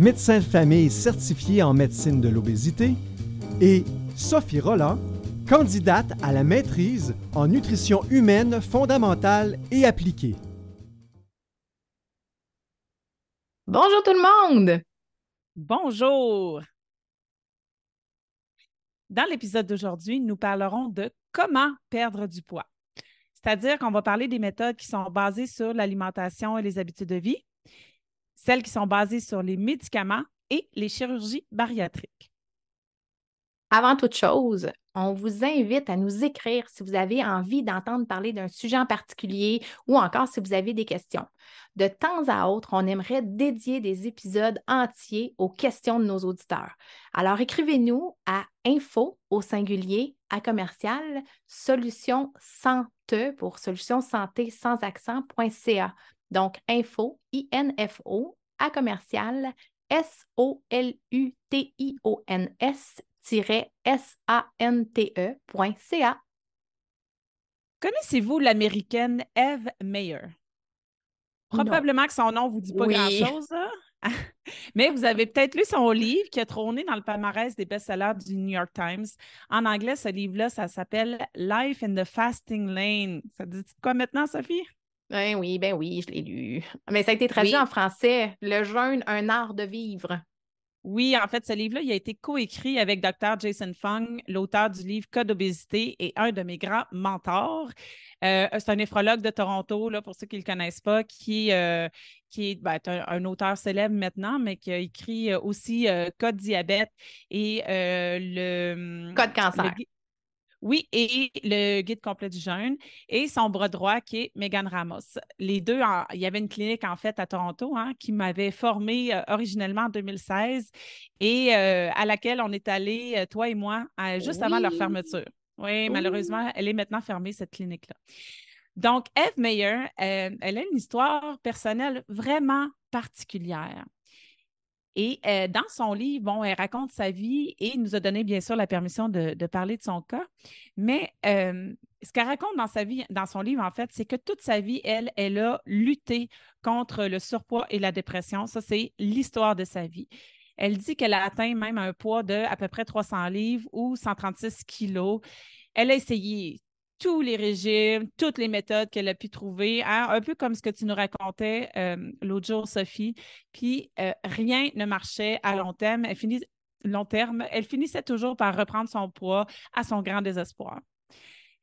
médecin de famille certifié en médecine de l'obésité, et Sophie Roland, candidate à la maîtrise en nutrition humaine fondamentale et appliquée. Bonjour tout le monde! Bonjour! Dans l'épisode d'aujourd'hui, nous parlerons de comment perdre du poids. C'est-à-dire qu'on va parler des méthodes qui sont basées sur l'alimentation et les habitudes de vie, celles qui sont basées sur les médicaments et les chirurgies bariatriques. Avant toute chose, on vous invite à nous écrire si vous avez envie d'entendre parler d'un sujet en particulier ou encore si vous avez des questions. De temps à autre, on aimerait dédier des épisodes entiers aux questions de nos auditeurs. Alors écrivez-nous à info au singulier à commercial solution santé pour solution santé sans accent.ca. Donc info, I-N-F-O, à commercial S-O-L-U-T-I-O-N-S S-A-N-T-E.ca. Connaissez-vous l'américaine Eve Mayer? Probablement que son nom ne vous dit pas grand-chose, mais vous avez peut-être lu son livre qui a trôné dans le palmarès des best-sellers du New York Times. En anglais, ce livre-là, ça s'appelle Life in the Fasting Lane. Ça dit quoi maintenant, Sophie? Ben oui, ben oui, je l'ai lu. Mais ça a été traduit en français. Le jeûne, un art de vivre. Oui, en fait, ce livre-là, il a été coécrit avec Dr. Jason Fung, l'auteur du livre Code d'obésité et un de mes grands mentors. Euh, c'est un néphrologue de Toronto, là, pour ceux qui ne le connaissent pas, qui, euh, qui est, ben, un, auteur célèbre maintenant, mais qui a écrit euh, aussi Code diabète et le Code cancer. Oui, et le guide complet du jeûne et son bras droit qui est Megan Ramos. Les deux, il y avait une clinique en fait à Toronto hein, qui m'avait formée euh, originellement en 2016 et euh, à laquelle on est allé, euh, toi et moi, juste avant leur fermeture. Oui, malheureusement, elle est maintenant fermée, cette clinique-là. Donc, Eve Meyer, elle a une histoire personnelle vraiment particulière. Et euh, dans son livre, bon, elle raconte sa vie et nous a donné bien sûr la permission de, parler de son cas. Mais euh, ce qu'elle raconte dans sa vie, dans son livre, en fait, c'est que toute sa vie, elle, elle a lutté contre le surpoids et la dépression. Ça, c'est l'histoire de sa vie. Elle dit qu'elle a atteint même un poids de à peu près 300 livres ou 136 kilos. Elle a essayé tous les régimes, toutes les méthodes qu'elle a pu trouver, hein, un peu comme ce que tu nous racontais euh, l'autre jour, Sophie. Puis euh, rien ne marchait à long terme. Elle, finit, long terme. elle finissait toujours par reprendre son poids à son grand désespoir.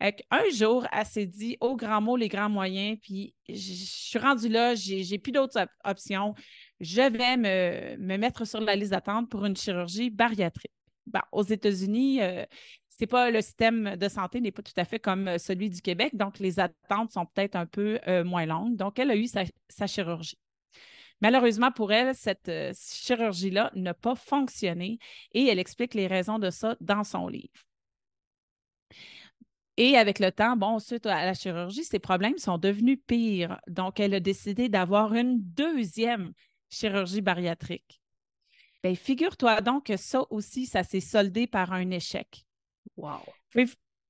un jour, elle s'est dit au grand mot, les grands moyens, puis je suis rendue là, j'ai plus d'autres options. Je vais me, mettre sur la liste d'attente pour une chirurgie bariatrique. aux États-Unis, euh, c'est pas le système de santé n'est pas tout à fait comme euh, celui du Québec, donc les attentes sont peut-être un peu euh, moins longues. Donc, elle a eu sa, chirurgie. Malheureusement pour elle, cette euh, chirurgie-là n'a pas fonctionné et elle explique les raisons de ça dans son livre. Et avec le temps, bon, suite à la chirurgie, ses problèmes sont devenus pires. Donc, elle a décidé d'avoir une deuxième chirurgie bariatrique. Bien, figure-toi donc que ça aussi, ça s'est soldé par un échec. Wow.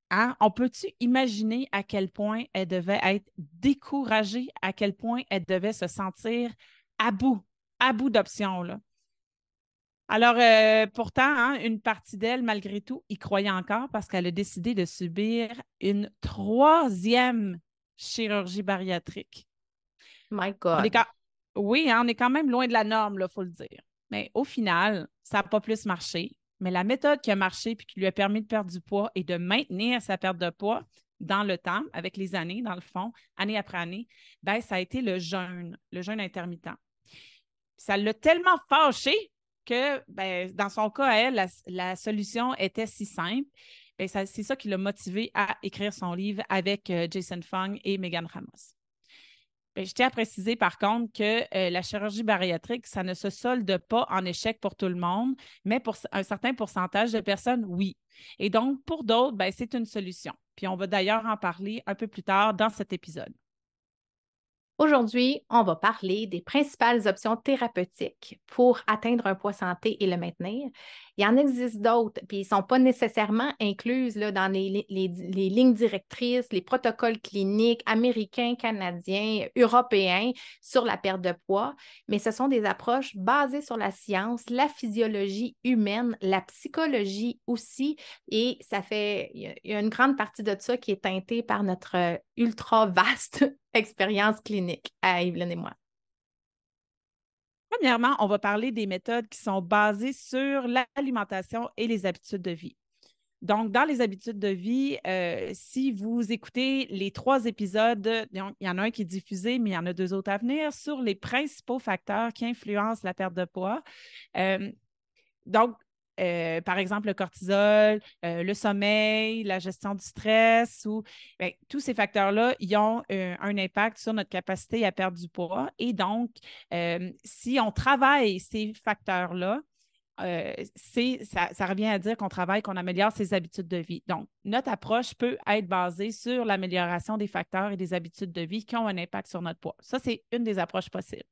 Hein, on peut-tu imaginer à quel point elle devait être découragée, à quel point elle devait se sentir à bout, à bout d'options, là? Alors, euh, pourtant, hein, une partie d'elle, malgré tout, y croyait encore parce qu'elle a décidé de subir une troisième chirurgie bariatrique. My God. Oui, hein, on est quand même loin de la norme, il faut le dire. Mais au final, ça n'a pas plus marché. Mais la méthode qui a marché puis qui lui a permis de perdre du poids et de maintenir sa perte de poids dans le temps, avec les années, dans le fond, année après année, ben, ça a été le jeûne, le jeûne intermittent. Ça l'a tellement fâché que, ben, dans son cas, elle, la, solution était si simple. Ben, c'est ça qui l'a motivé à écrire son livre avec euh, Jason Fung et Megan Ramos. Ben, je tiens à préciser par contre que euh, la chirurgie bariatrique, ça ne se solde pas en échec pour tout le monde, mais pour un certain pourcentage de personnes, oui. Et donc, pour d'autres, ben, c'est une solution. Puis on va d'ailleurs en parler un peu plus tard dans cet épisode. Aujourd'hui, on va parler des principales options thérapeutiques pour atteindre un poids santé et le maintenir. Il y en existe d'autres, puis ils ne sont pas nécessairement incluses dans les, lignes directrices, les protocoles cliniques américains, canadiens, européens sur la perte de poids, mais ce sont des approches basées sur la science, la physiologie humaine, la psychologie aussi, et ça fait, il y a une grande partie de ça qui est teintée par notre ultra vaste expérience clinique à Evelyne et moi. Premièrement, on va parler des méthodes qui sont basées sur l'alimentation et les habitudes de vie. Donc, dans les habitudes de vie, euh, si vous écoutez les trois épisodes, il y en a un qui est diffusé, mais il y en a deux autres à venir, sur les principaux facteurs qui influencent la perte de poids. Euh, donc, euh, par exemple, le cortisol, euh, le sommeil, la gestion du stress, ou ben, tous ces facteurs-là, ils ont euh, un impact sur notre capacité à perdre du poids. Et donc, si on travaille ces facteurs-là, ça, ça, revient à dire qu'on travaille, qu'on améliore ses habitudes de vie. Donc, notre approche peut être basée sur l'amélioration des facteurs et des habitudes de vie qui ont un impact sur notre poids. Ça, c'est une des approches possibles.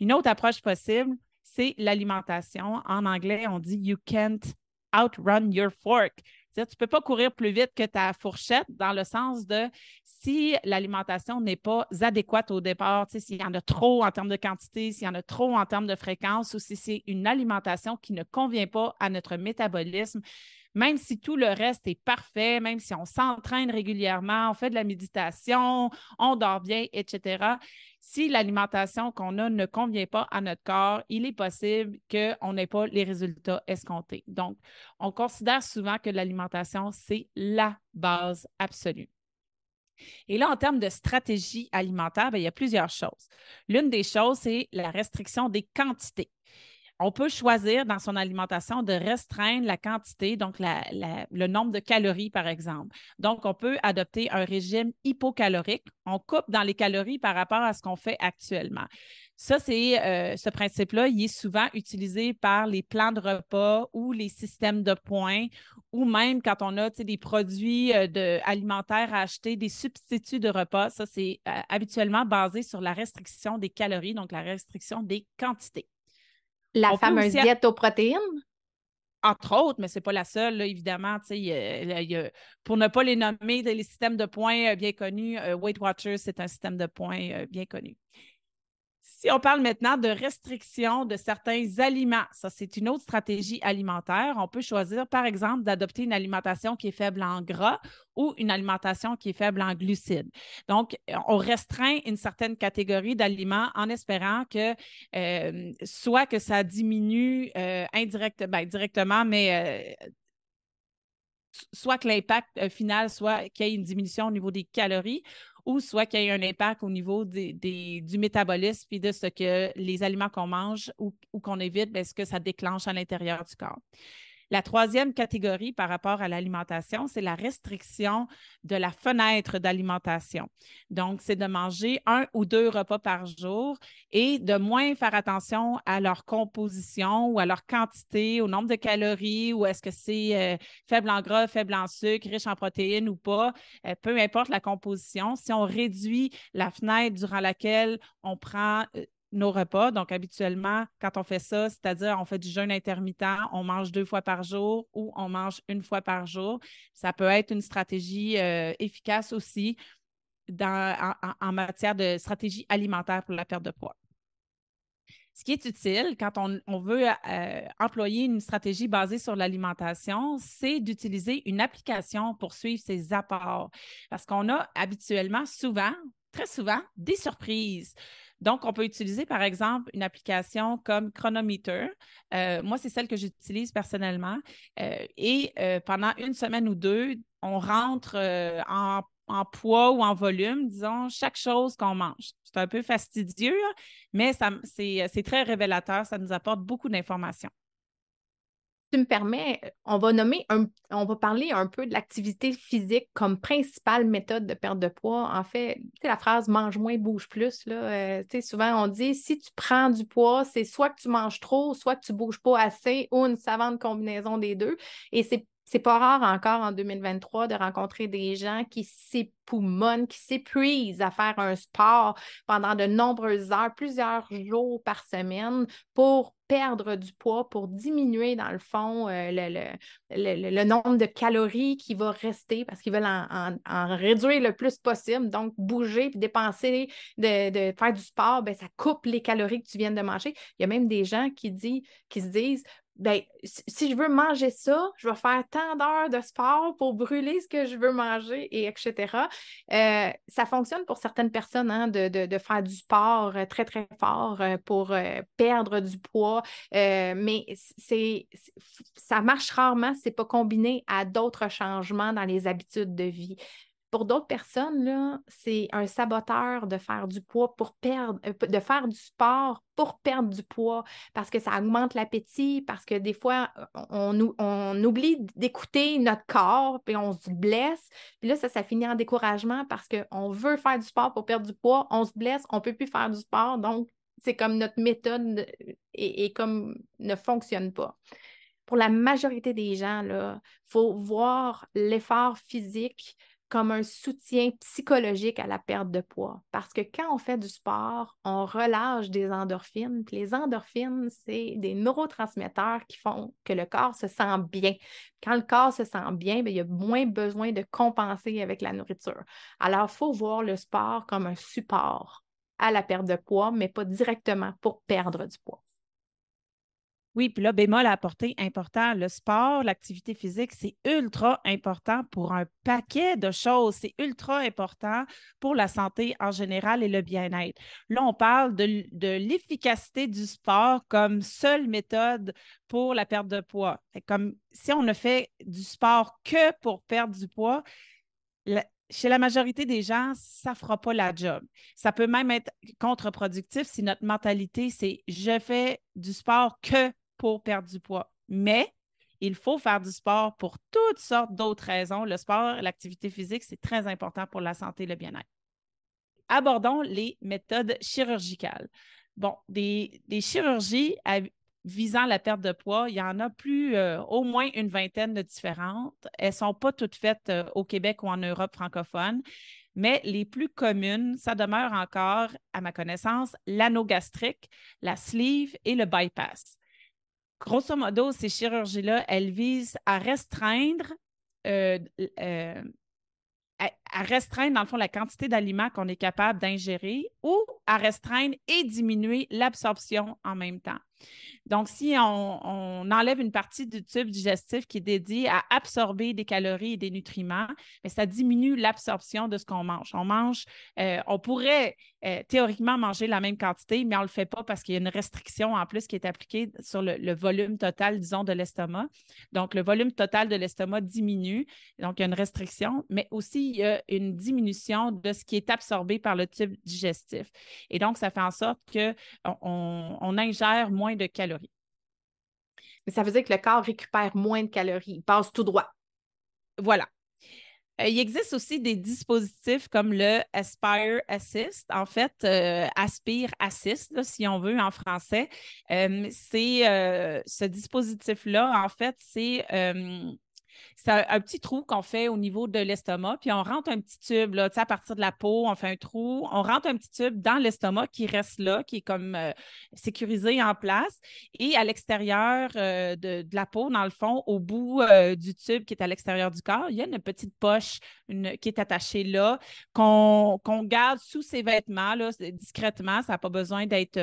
Une autre approche possible, c'est l'alimentation. En anglais, on dit You can't outrun your fork. tu ne peux pas courir plus vite que ta fourchette dans le sens de si l'alimentation n'est pas adéquate au départ, s'il y en a trop en termes de quantité, s'il y en a trop en termes de fréquence ou si c'est une alimentation qui ne convient pas à notre métabolisme, même si tout le reste est parfait, même si on s'entraîne régulièrement, on fait de la méditation, on dort bien, etc., si l'alimentation qu'on a ne convient pas à notre corps, il est possible qu'on n'ait pas les résultats escomptés. Donc, on considère souvent que l'alimentation, c'est la base absolue. Et là, en termes de stratégie alimentaire, ben, il y a plusieurs choses. L'une des choses, c'est la restriction des quantités on peut choisir dans son alimentation de restreindre la quantité, donc le nombre de calories, par exemple. Donc, on peut adopter un régime hypocalorique. On coupe dans les calories par rapport à ce qu'on fait actuellement. Ça, c'est euh, ce principe-là, il est souvent utilisé par les plans de repas ou les systèmes de points, ou même quand on a des produits euh, alimentaires à acheter, des substituts de repas. Ça, c'est euh, habituellement basé sur la restriction des calories, donc la restriction des quantités. La fameuse diète aux protéines? Entre autres, mais ce n'est pas la seule, évidemment. pour ne pas les nommer, les systèmes de points euh, bien connus, euh, Weight Watchers, c'est un système de points euh, bien connu. Si on parle maintenant de restriction de certains aliments, ça c'est une autre stratégie alimentaire. On peut choisir par exemple d'adopter une alimentation qui est faible en gras ou une alimentation qui est faible en glucides. Donc, on restreint une certaine catégorie d'aliments en espérant que euh, soit que ça diminue euh, indirectement, directement, mais euh, soit que l'impact final soit qu'il y ait une diminution au niveau des calories ou soit qu'il y ait un impact au niveau du métabolisme et de ce que les aliments qu'on mange ou, qu'on évite, ben, ce que ça déclenche à l'intérieur du corps. La troisième catégorie par rapport à l'alimentation, c'est la restriction de la fenêtre d'alimentation. Donc, c'est de manger un ou deux repas par jour et de moins faire attention à leur composition ou à leur quantité, au nombre de calories, ou est-ce que c'est euh, faible en gras, faible en sucre, riche en protéines ou pas, euh, peu importe la composition. Si on réduit la fenêtre durant laquelle on prend euh, nos repas. Donc, habituellement, quand on fait ça, c'est-à-dire on fait du jeûne intermittent, on mange deux fois par jour ou on mange une fois par jour. Ça peut être une stratégie euh, efficace aussi en, matière de stratégie alimentaire pour la perte de poids. Ce qui est utile quand on, veut euh, employer une stratégie basée sur l'alimentation, c'est d'utiliser une application pour suivre ses apports. Parce qu'on a habituellement, souvent, très souvent, des surprises. Donc, on peut utiliser, par exemple, une application comme Chronometer. Euh, moi, c'est celle que j'utilise personnellement. Euh, et euh, pendant une semaine ou deux, on rentre en, poids ou en volume, disons, chaque chose qu'on mange. C'est un peu fastidieux, mais c'est très révélateur. Ça nous apporte beaucoup d'informations. Tu me permets, on va nommer un, on va parler un peu de l'activité physique comme principale méthode de perte de poids. En fait, tu sais, la phrase mange moins, bouge plus, là, euh, souvent on dit si tu prends du poids, c'est soit que tu manges trop, soit que tu bouges pas assez ou une savante combinaison des deux. Et c'est c'est pas rare encore en 2023 de rencontrer des gens qui s'époumonnent, qui s'épuisent à faire un sport pendant de nombreuses heures, plusieurs jours par semaine pour perdre du poids, pour diminuer dans le fond euh, le, nombre de calories qui va rester parce qu'ils veulent en, réduire le plus possible. Donc, bouger et dépenser, de, faire du sport, ben, ça coupe les calories que tu viens de manger. Il y a même des gens qui, qui se disent ben, si je veux manger ça, je vais faire tant d'heures de sport pour brûler ce que je veux manger, et etc. Euh, ça fonctionne pour certaines personnes hein, de, faire du sport euh, très, très fort euh, pour perdre du poids, mais c'est, ça marche rarement, c'est pas combiné à d'autres changements dans les habitudes de vie. Pour d'autres personnes, c'est un saboteur de faire du poids pour perdre, euh, de faire du sport pour perdre du poids parce que ça augmente l'appétit, parce que des fois, on, on oublie d'écouter notre corps, puis on se blesse. Puis là, ça, ça finit en découragement parce qu'on veut faire du sport pour perdre du poids, on se blesse, on ne peut plus faire du sport. Donc, c'est comme notre méthode et, et comme ne fonctionne pas pour la majorité des gens, il faut voir l'effort physique comme un soutien psychologique à la perte de poids. Parce que quand on fait du sport, on relâche des endorphines. les endorphines, c'est des neurotransmetteurs qui font que le corps se sent bien. Quand le corps se sent bien, ben, il y a moins besoin de compenser avec la nourriture. Alors, il faut voir le sport comme un support à la perte de poids, mais pas directement pour perdre du poids. Oui, puis là, bémol à apporter important, le sport, l'activité physique, c'est ultra important pour un paquet de choses. C'est ultra important pour la santé en général et le bien-être. Là, on parle de, l'efficacité du sport comme seule méthode pour la perte de poids. Comme si on ne fait du sport que pour perdre du poids, chez la majorité des gens, ça ne fera pas la job. Ça peut même être contre-productif si notre mentalité, c'est je fais du sport que pour perdre du poids. Mais il faut faire du sport pour toutes sortes d'autres raisons. Le sport, l'activité physique, c'est très important pour la santé et le bien-être. Abordons les méthodes chirurgicales. Bon, des, chirurgies visant la perte de poids, il y en a plus, euh, au moins une vingtaine de différentes. Elles ne sont pas toutes faites euh, au Québec ou en Europe francophone, mais les plus communes, ça demeure encore, à ma connaissance, l'anneau gastrique, la sleeve et le bypass. Grosso modo, ces chirurgies-là, elles visent à restreindre, euh, euh, restreindre, dans le fond, la quantité d'aliments qu'on est capable d'ingérer ou à restreindre et diminuer l'absorption en même temps. Donc, si on, enlève une partie du tube digestif qui est dédié à absorber des calories et des nutriments, ça diminue l'absorption de ce qu'on mange. On mange, euh, on pourrait euh, théoriquement manger la même quantité, mais on ne le fait pas parce qu'il y a une restriction en plus qui est appliquée sur le, volume total, disons, de l'estomac. Donc, le volume total de l'estomac diminue. Donc, il y a une restriction, mais aussi il y a une diminution de ce qui est absorbé par le tube digestif. Et donc, ça fait en sorte qu'on on ingère moins de calories. Mais ça veut dire que le corps récupère moins de calories, il passe tout droit. Voilà. Euh, il existe aussi des dispositifs comme le Aspire Assist, en fait, euh, Aspire Assist, si on veut en français. Euh, c'est ce dispositif-là, en fait, c'est c'est un, petit trou qu'on fait au niveau de l'estomac, puis on rentre un petit tube, là, à partir de la peau, on fait un trou, on rentre un petit tube dans l'estomac qui reste là, qui est comme euh, sécurisé en place. Et à l'extérieur euh, de, la peau, dans le fond, au bout euh, du tube qui est à l'extérieur du corps, il y a une petite poche qui est attachée là, qu'on garde sous ses vêtements, là, discrètement. Ça n'a pas besoin d'être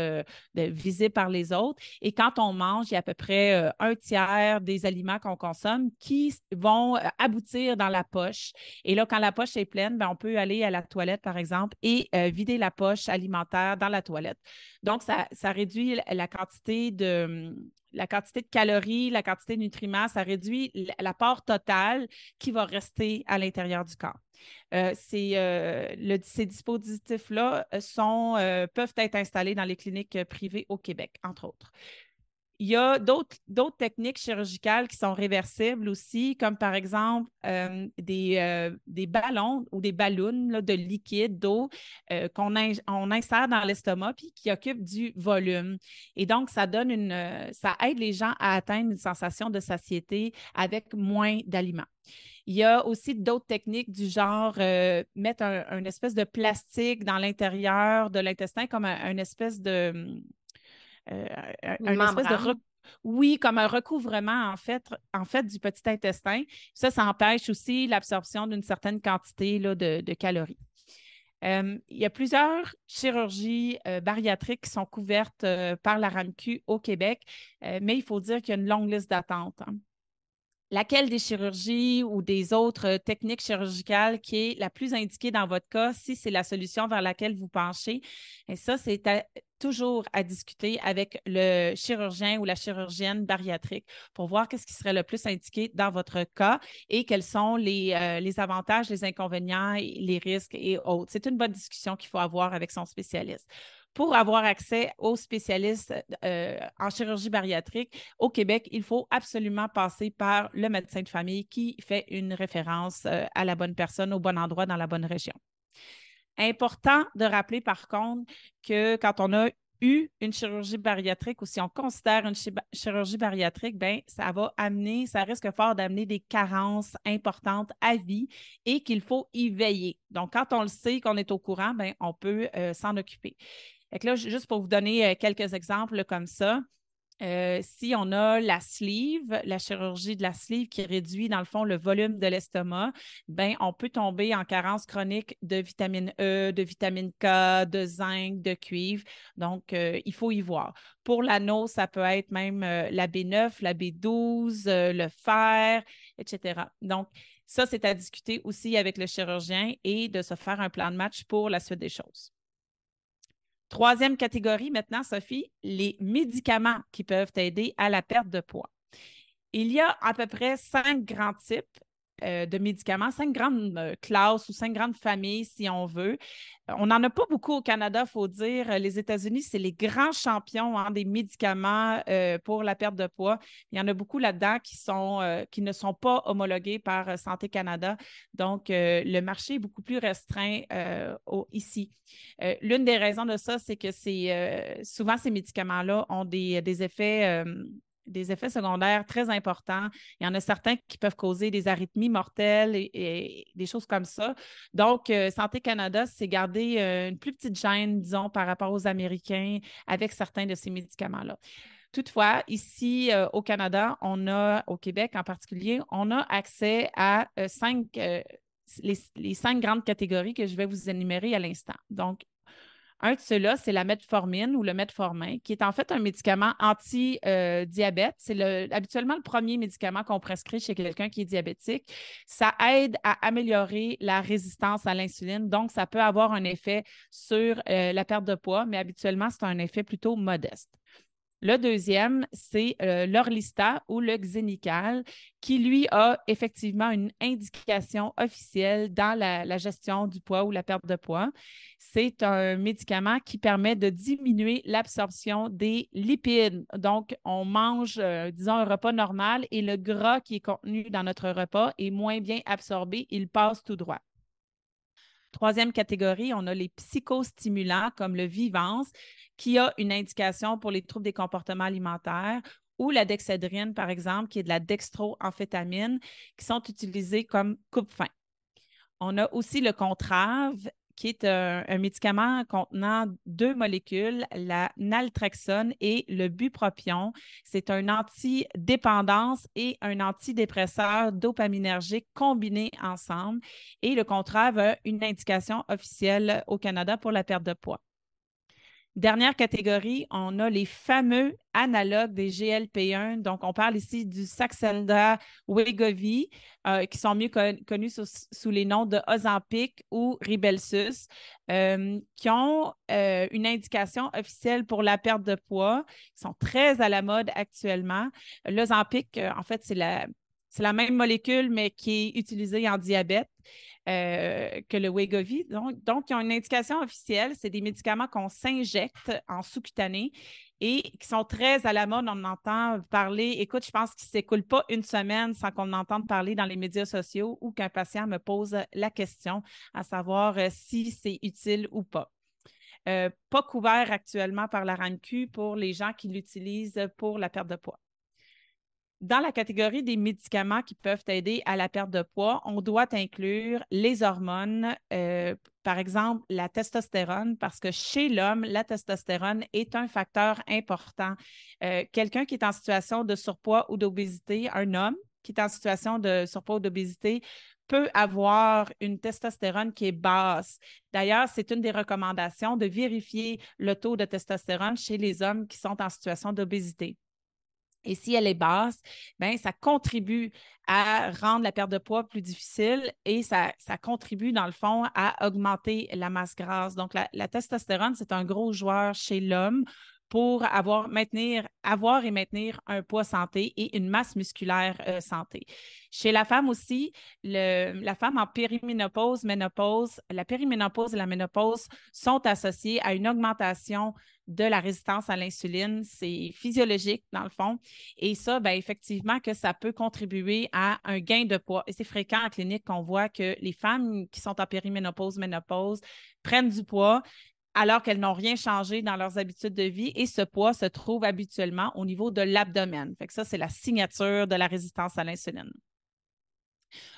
visible par les autres. Et quand on mange, il y a à peu près un tiers des aliments qu'on consomme qui vont euh, aboutir dans la poche. Et là, quand la poche est pleine, ben, on peut aller à la toilette, par exemple, et euh, vider la poche alimentaire dans la toilette. Donc, ça, réduit la quantité de la quantité de calories, la quantité de nutriments, ça réduit l'apport total qui va rester à l'intérieur du corps. Euh, ces dispositifs-là peuvent être installés dans les cliniques privées au Québec, entre autres. Il y a d'autres techniques chirurgicales qui sont réversibles aussi, comme par exemple euh, des, euh, des, ballons ou des ballons de liquide, d'eau euh, qu'on on insère dans l'estomac puis qui occupent du volume. Et donc, ça donne une, ça aide les gens à atteindre une sensation de satiété avec moins d'aliments. Il y a aussi d'autres techniques du genre mettre un, espèce de plastique dans l'intérieur de l'intestin comme un, espèce de euh, un, espèce de oui, comme un recouvrement en fait, en fait du petit intestin. Ça, ça empêche aussi l'absorption d'une certaine quantité là, de, calories. Euh, il y a plusieurs chirurgies euh, bariatriques qui sont couvertes par la RAMQ au Québec, mais il faut dire qu'il y a une longue liste d'attente. Hein. Laquelle des chirurgies ou des autres techniques chirurgicales qui est la plus indiquée dans votre cas, si c'est la solution vers laquelle vous penchez? Et ça, c'est toujours à discuter avec le chirurgien ou la chirurgienne bariatrique pour voir qu'est-ce qui serait le plus indiqué dans votre cas et quels sont les, euh, avantages, les inconvénients, les risques et autres. C'est une bonne discussion qu'il faut avoir avec son spécialiste pour avoir accès aux spécialistes euh, en chirurgie bariatrique au Québec, il faut absolument passer par le médecin de famille qui fait une référence euh, à la bonne personne, au bon endroit, dans la bonne région. Important de rappeler par contre que quand on a eu une chirurgie bariatrique ou si on considère une chirurgie bariatrique, ben ça va amener, ça risque fort d'amener des carences importantes à vie et qu'il faut y veiller. Donc, quand on le sait, qu'on est au courant, ben on peut euh, s'en occuper. Et là, juste pour vous donner euh, quelques exemples comme ça, euh, si on a la sleeve, la chirurgie de la sleeve qui réduit dans le fond le volume de l'estomac, ben on peut tomber en carence chronique de vitamine E, de vitamine K, de zinc, de cuivre. Donc, euh, il faut y voir. Pour l'anneau, ça peut être même euh, la B9, la B12, le fer, etc. Donc, ça, c'est à discuter aussi avec le chirurgien et de se faire un plan de match pour la suite des choses. Troisième catégorie maintenant, Sophie, les médicaments qui peuvent aider à la perte de poids. Il y a à peu près cinq grands types euh, de médicaments, cinq grandes euh, classes ou cinq grandes familles, si on veut. On n'en a pas beaucoup au Canada, il faut dire. Les États-Unis, c'est les grands champions hein, des médicaments euh, pour la perte de poids. Il y en a beaucoup là-dedans qui, ne sont pas homologués par Santé Canada. Donc, le marché est beaucoup plus restreint ici. L'une des raisons de ça, c'est que souvent ces médicaments-là ont des effets des effets secondaires très importants. Il y en a certains qui peuvent causer des arythmies mortelles et, des choses comme ça. Donc, euh, Santé Canada, c'est garder euh, une plus petite gêne, disons, par rapport aux Américains avec certains de ces médicaments-là. Toutefois, ici euh, au Canada, on a, au Québec en particulier, on a accès à cinq, les, les, cinq grandes catégories que je vais vous énumérer à l'instant. Donc, un de ceux-là, c'est la metformine ou le metformin, qui est en fait un médicament anti-diabète. C'est habituellement le premier médicament qu'on prescrit chez quelqu'un qui est diabétique. Ça aide à améliorer la résistance à l'insuline, donc ça peut avoir un effet sur euh, la perte de poids, mais habituellement, c'est un effet plutôt modeste. Le deuxième, c'est euh, l'Orlista ou le Xenical, qui lui a effectivement une indication officielle dans la, gestion du poids ou la perte de poids. C'est un médicament qui permet de diminuer l'absorption des lipides. Donc, on mange, euh, disons, un repas normal et le gras qui est contenu dans notre repas est moins bien absorbé, il passe tout droit. Troisième catégorie, on a les psychostimulants comme le Vivance, qui a une indication pour les troubles des comportements alimentaires ou la dexédrine, par exemple, qui est de la dextroamphétamine, qui sont utilisés comme coupe-faim. On a aussi le Contrave, qui est un, médicament contenant deux molécules, la naltrexone et le bupropion. C'est un antidépendance et un antidépresseur dopaminergique combinés ensemble. Et le Contrave a une indication officielle au Canada pour la perte de poids. Dernière catégorie, on a les fameux analogues des GLP-1. Donc, on parle ici du Saxenda Wegovy, euh, qui sont mieux connus sous, les noms de Ozempic ou Ribelsus, euh, qui ont euh, une indication officielle pour la perte de poids, qui sont très à la mode actuellement. L'Ozempic, en fait, c'est la, c'est la même molécule, mais qui est utilisée en diabète. euh, que le Wegovy. Donc, ils ont une indication officielle. C'est des médicaments qu'on s'injecte en sous-cutané et qui sont très à la mode. On entend parler. Écoute, je pense qu'il ne s'écoule pas une semaine sans qu'on entende parler dans les médias sociaux ou qu'un patient me pose la question à savoir euh, si c'est utile ou pas. Euh, pas couvert actuellement par la RAMQ pour les gens qui l'utilisent pour la perte de poids. Dans la catégorie des médicaments qui peuvent aider à la perte de poids, on doit inclure les hormones, euh, par exemple la testostérone, parce que chez l'homme, la testostérone est un facteur important. Euh, quelqu'un qui est en situation de surpoids ou d'obésité, un homme qui est en situation de surpoids ou d'obésité, peut avoir une testostérone qui est basse. D'ailleurs, c'est une des recommandations de vérifier le taux de testostérone chez les hommes qui sont en situation d'obésité. Et si elle est basse, ben, ça contribue à rendre la perte de poids plus difficile et ça, ça contribue, dans le fond, à augmenter la masse grasse. Donc, la, la testostérone, c'est un gros joueur chez l'homme pour avoir, maintenir, avoir et maintenir un poids santé et une masse musculaire euh, santé. Chez la femme aussi, la femme en périménopause, ménopause, la périménopause et la ménopause sont associées à une augmentation de la résistance à l'insuline. C'est physiologique, dans le fond. Et ça, bien, effectivement, que ça peut contribuer à un gain de poids. Et c'est fréquent en clinique qu'on voit que les femmes qui sont en périménopause, ménopause, prennent du poids, alors qu'elles n'ont rien changé dans leurs habitudes de vie et ce poids se trouve habituellement au niveau de l'abdomen. Ça, c'est la signature de la résistance à l'insuline.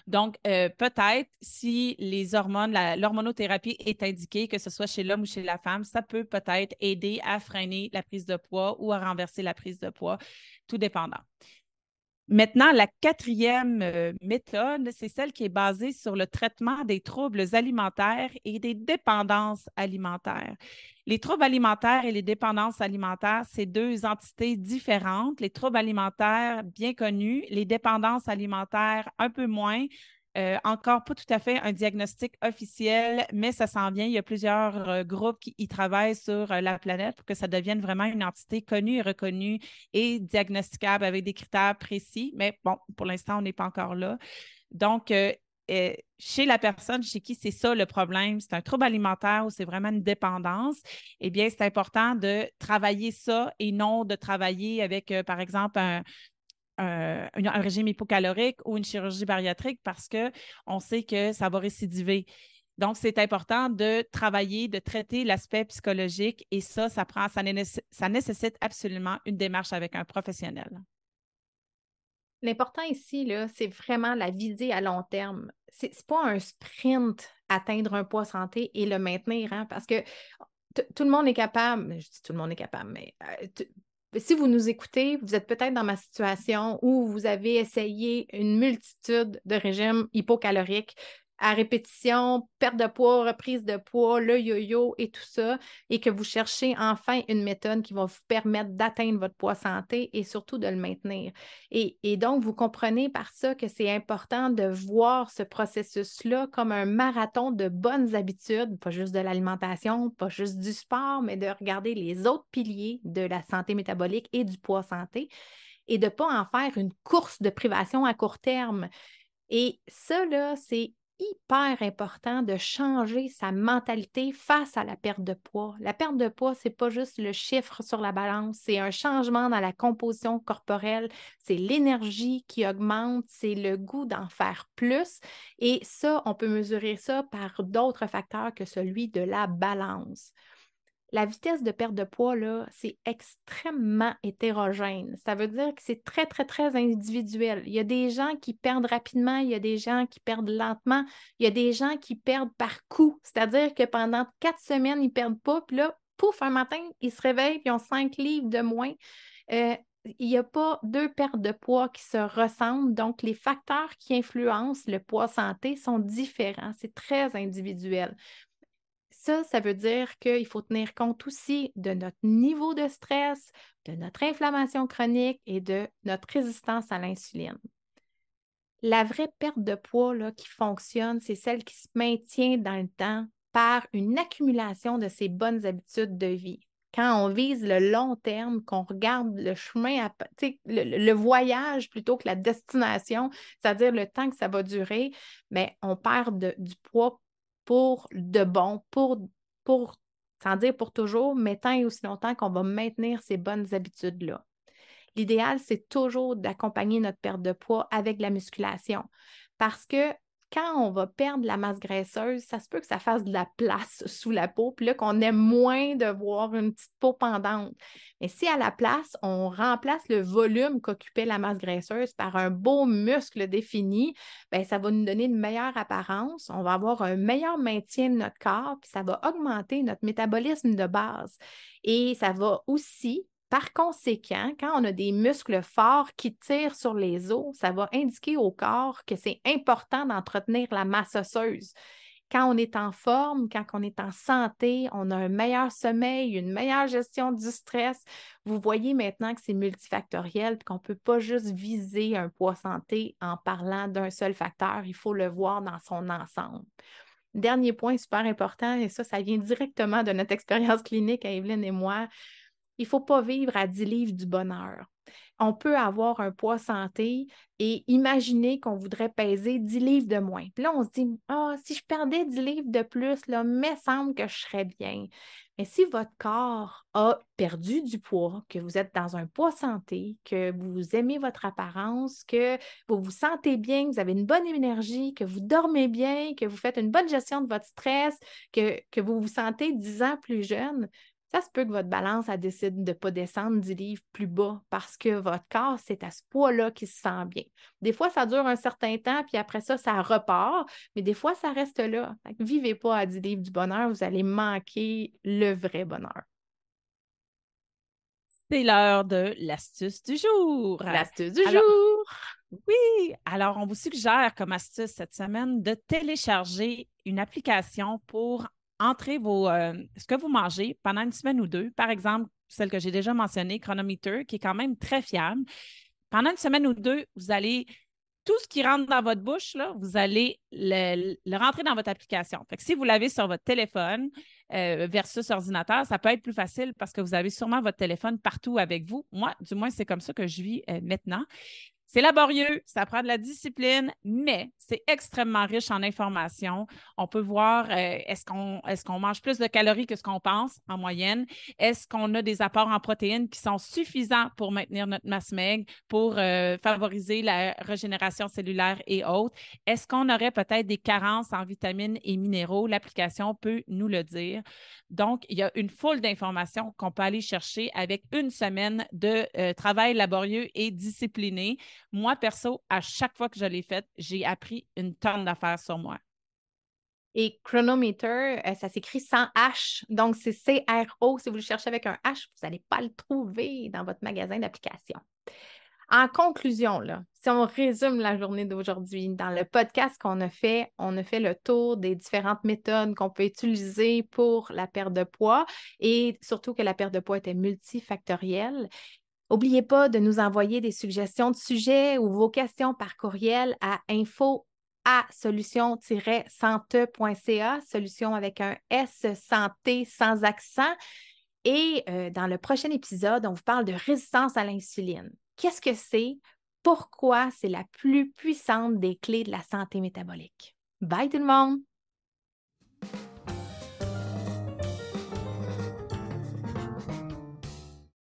Donc, euh, peut-être si les hormones, l'hormonothérapie est indiquée, que ce soit chez l'homme ou chez la femme, ça peut peut-être aider à freiner la prise de poids ou à renverser la prise de poids, tout dépendant. Maintenant, la quatrième euh, méthode, c'est celle qui est basée sur le traitement des troubles alimentaires et des dépendances alimentaires. Les troubles alimentaires et les dépendances alimentaires, c'est deux entités différentes. Les troubles alimentaires, bien connus, les dépendances alimentaires, un peu moins. Euh, encore pas tout à fait un diagnostic officiel, mais ça s'en vient. Il y a plusieurs euh, groupes qui y travaillent sur euh, la planète pour que ça devienne vraiment une entité connue et reconnue et diagnosticable avec des critères précis. Mais bon, pour l'instant, on n'est pas encore là. Donc, chez la personne chez qui c'est ça le problème, c'est un trouble alimentaire ou c'est vraiment une dépendance, eh bien, c'est important de travailler ça et non de travailler avec, par exemple, un, un, régime hypocalorique ou une chirurgie bariatrique parce qu'on sait que ça va récidiver. Donc, c'est important de travailler, de traiter l'aspect psychologique et ça, ça, prend, ça, nécessite absolument une démarche avec un professionnel. L'important ici, c'est vraiment la visée à long terme. Ce n'est pas un sprint atteindre un poids santé et le maintenir, hein, parce que tout le monde est capable, je dis tout le monde est capable, mais euh, si vous nous écoutez, vous êtes peut-être dans ma situation où vous avez essayé une multitude de régimes hypocaloriques à répétition, perte de poids, reprise de poids, le yo-yo et tout ça, et que vous cherchez enfin une méthode qui va vous permettre d'atteindre votre poids santé et surtout de le maintenir. Et, donc, vous comprenez par ça que c'est important de voir ce processus-là comme un marathon de bonnes habitudes, pas juste de l'alimentation, pas juste du sport, mais de regarder les autres piliers de la santé métabolique et du poids santé et de ne pas en faire une course de privation à court terme. Et ça, là, c'est hyper important de changer sa mentalité face à la perte de poids. La perte de poids, c'est pas juste le chiffre sur la balance, c'est un changement dans la composition corporelle, c'est l'énergie qui augmente, c'est le goût d'en faire plus. Et ça, on peut mesurer ça par d'autres facteurs que celui de la balance la vitesse de perte de poids, là, c'est extrêmement hétérogène. Ça veut dire que c'est très, très, très individuel. Il y a des gens qui perdent rapidement, il y a des gens qui perdent lentement, il y a des gens qui perdent par coup. C'est-à-dire que pendant quatre semaines, ils ne perdent pas, puis là, pouf, un matin, ils se réveillent, puis ils ont cinq livres de moins. Euh, il n'y a pas deux pertes de poids qui se ressemblent. Donc, les facteurs qui influencent le poids santé sont différents. C'est très individuel. Ça, veut dire qu'il faut tenir compte aussi de notre niveau de stress, de notre inflammation chronique et de notre résistance à l'insuline. La vraie perte de poids qui fonctionne, c'est celle qui se maintient dans le temps par une accumulation de ces bonnes habitudes de vie. quand on vise le long terme, qu'on regarde le chemin, à, le, le, voyage plutôt que la destination, c'est-à-dire le temps que ça va durer, mais on perd du poids pour de bon, pour, pour, sans dire pour toujours, mais tant et aussi longtemps qu'on va maintenir ces bonnes habitudes-là. L'idéal, c'est toujours d'accompagner notre perte de poids avec la musculation parce que quand on va perdre la masse graisseuse, ça se peut que ça fasse de la place sous la peau, puis là, qu'on ait moins de voir une petite peau pendante. Mais si à la place, on remplace le volume qu'occupait la masse graisseuse par un beau muscle défini, bien, ça va nous donner une meilleure apparence, on va avoir un meilleur maintien de notre corps, puis ça va augmenter notre métabolisme de base. Et ça va aussi par conséquent, quand on a des muscles forts qui tirent sur les os, ça va indiquer au corps que c'est important d'entretenir la masse osseuse. Quand on est en forme, quand on est en santé, on a un meilleur sommeil, une meilleure gestion du stress. Vous voyez maintenant que c'est multifactoriel qu'on ne peut pas juste viser un poids santé en parlant d'un seul facteur. Il faut le voir dans son ensemble. Dernier point super important, et ça, ça vient directement de notre expérience clinique à Evelyne et moi. Il ne faut pas vivre à 10 livres du bonheur. On peut avoir un poids santé et imaginer qu'on voudrait peser 10 livres de moins. Puis là, on se dit, ah, si je perdais 10 livres de plus, là, me semble que je serais bien. Mais si votre corps a perdu du poids, que vous êtes dans un poids santé, que vous aimez votre apparence, que vous vous sentez bien, que vous avez une bonne énergie, que vous dormez bien, que vous faites une bonne gestion de votre stress, que, que vous vous sentez 10 ans plus jeune, ça se peut que votre balance elle décide de ne pas descendre 10 livres plus bas parce que votre corps, c'est à ce poids-là qu'il se sent bien. Des fois, ça dure un certain temps, puis après ça, ça repart, mais des fois, ça reste là. Vivez pas à 10 livres du bonheur, vous allez manquer le vrai bonheur. C'est l'heure de l'astuce du jour. L'astuce du jour. Oui, alors on vous suggère comme astuce cette semaine de télécharger une application pour entrez vos, euh, ce que vous mangez pendant une semaine ou deux. Par exemple, celle que j'ai déjà mentionnée, Chronometer, qui est quand même très fiable. Pendant une semaine ou deux, vous allez tout ce qui rentre dans votre bouche, vous allez le, rentrer dans votre application. Si vous l'avez sur votre téléphone euh, versus ordinateur, ça peut être plus facile parce que vous avez sûrement votre téléphone partout avec vous. Moi, du moins, c'est comme ça que je vis euh, maintenant. C'est laborieux, ça prend de la discipline, mais c'est extrêmement riche en informations. On peut voir euh, est-ce qu'on est qu'on mange plus de calories que ce qu'on pense en moyenne? Est-ce qu'on a des apports en protéines qui sont suffisants pour maintenir notre masse maigre, pour euh, favoriser la régénération cellulaire et autres? Est-ce qu'on aurait peut-être des carences en vitamines et minéraux? L'application peut nous le dire. Donc, il y a une foule d'informations qu'on peut aller chercher avec une semaine de euh, travail laborieux et discipliné. Moi, perso, à chaque fois que je l'ai faite, j'ai appris une tonne d'affaires sur moi. Et Chronometer, euh, ça s'écrit sans H. Donc, c'est C-R-O. Si vous le cherchez avec un H, vous n'allez pas le trouver dans votre magasin d'applications. En conclusion, là, si on résume la journée d'aujourd'hui, dans le podcast qu'on a fait, on a fait le tour des différentes méthodes qu'on peut utiliser pour la perte de poids et surtout que la perte de poids était multifactorielle. N'oubliez pas de nous envoyer des suggestions de sujets ou vos questions par courriel à info à solution-sante.ca, solution avec un S santé sans accent. Et euh, dans le prochain épisode, on vous parle de résistance à l'insuline. Qu'est-ce que c'est? Pourquoi c'est la plus puissante des clés de la santé métabolique? Bye tout le monde!